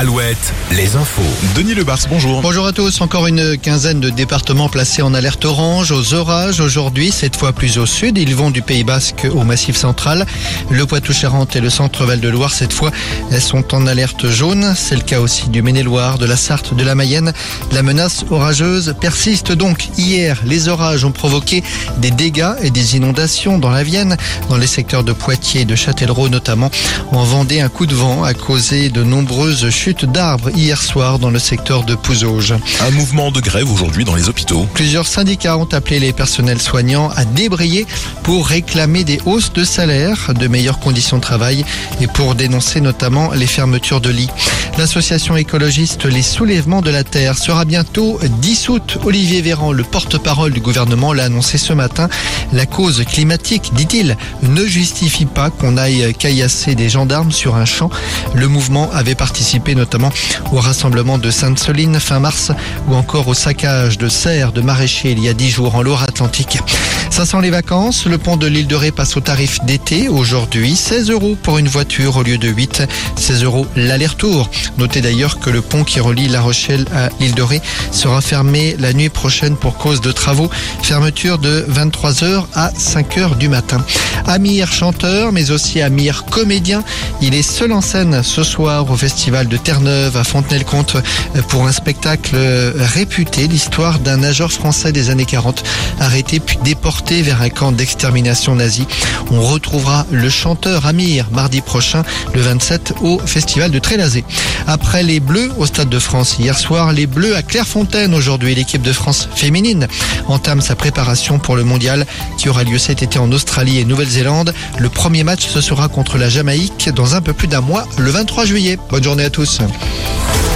Alouette, les infos. Denis Lebars, bonjour. Bonjour à tous. Encore une quinzaine de départements placés en alerte orange aux orages aujourd'hui, cette fois plus au sud. Ils vont du Pays Basque au Massif central. Le Poitou-Charentes et le centre-Val de Loire, cette fois, elles sont en alerte jaune. C'est le cas aussi du Maine-et-Loire, de la Sarthe, de la Mayenne. La menace orageuse persiste donc. Hier, les orages ont provoqué des dégâts et des inondations dans la Vienne, dans les secteurs de Poitiers et de Châtellerault notamment. En Vendée, un coup de vent a causé de nombreuses chutes d'arbres hier soir dans le secteur de Pouzauges. Un mouvement de grève aujourd'hui dans les hôpitaux. Plusieurs syndicats ont appelé les personnels soignants à débrayer pour réclamer des hausses de salaire, de meilleures conditions de travail et pour dénoncer notamment les fermetures de lits. L'association écologiste Les Soulèvements de la Terre sera bientôt dissoute. Olivier Véran, le porte-parole du gouvernement, l'a annoncé ce matin. La cause climatique, dit-il, ne justifie pas qu'on aille caillasser des gendarmes sur un champ. Le mouvement avait participé notamment au rassemblement de Sainte-Soline fin mars ou encore au saccage de serres de maraîchers il y a dix jours en Loire-Atlantique. Ça sent les vacances. Le pont de l'île de Ré passe au tarif d'été aujourd'hui. 16 euros pour une voiture au lieu de 8. 16 euros l'aller-retour. Notez d'ailleurs que le pont qui relie La Rochelle à l'île de Ré sera fermé la nuit prochaine pour cause de travaux. Fermeture de 23h à 5h du matin. Amir chanteur, mais aussi Amir comédien. Il est seul en scène ce soir au festival de Terre-Neuve à Fontenay-le-Comte pour un spectacle réputé, l'histoire d'un nageur français des années 40 arrêté puis déporté vers un camp d'extermination nazi. On retrouvera le chanteur Amir mardi prochain, le 27, au festival de Trélazé. Après les Bleus au Stade de France hier soir, les Bleus à Clairefontaine aujourd'hui. L'équipe de France féminine entame sa préparation pour le mondial qui aura lieu cet été en Australie et Nouvelle-Zélande. Le premier match, ce sera contre la Jamaïque dans un peu plus d'un mois, le 23 juillet. Bonne journée à tous. So.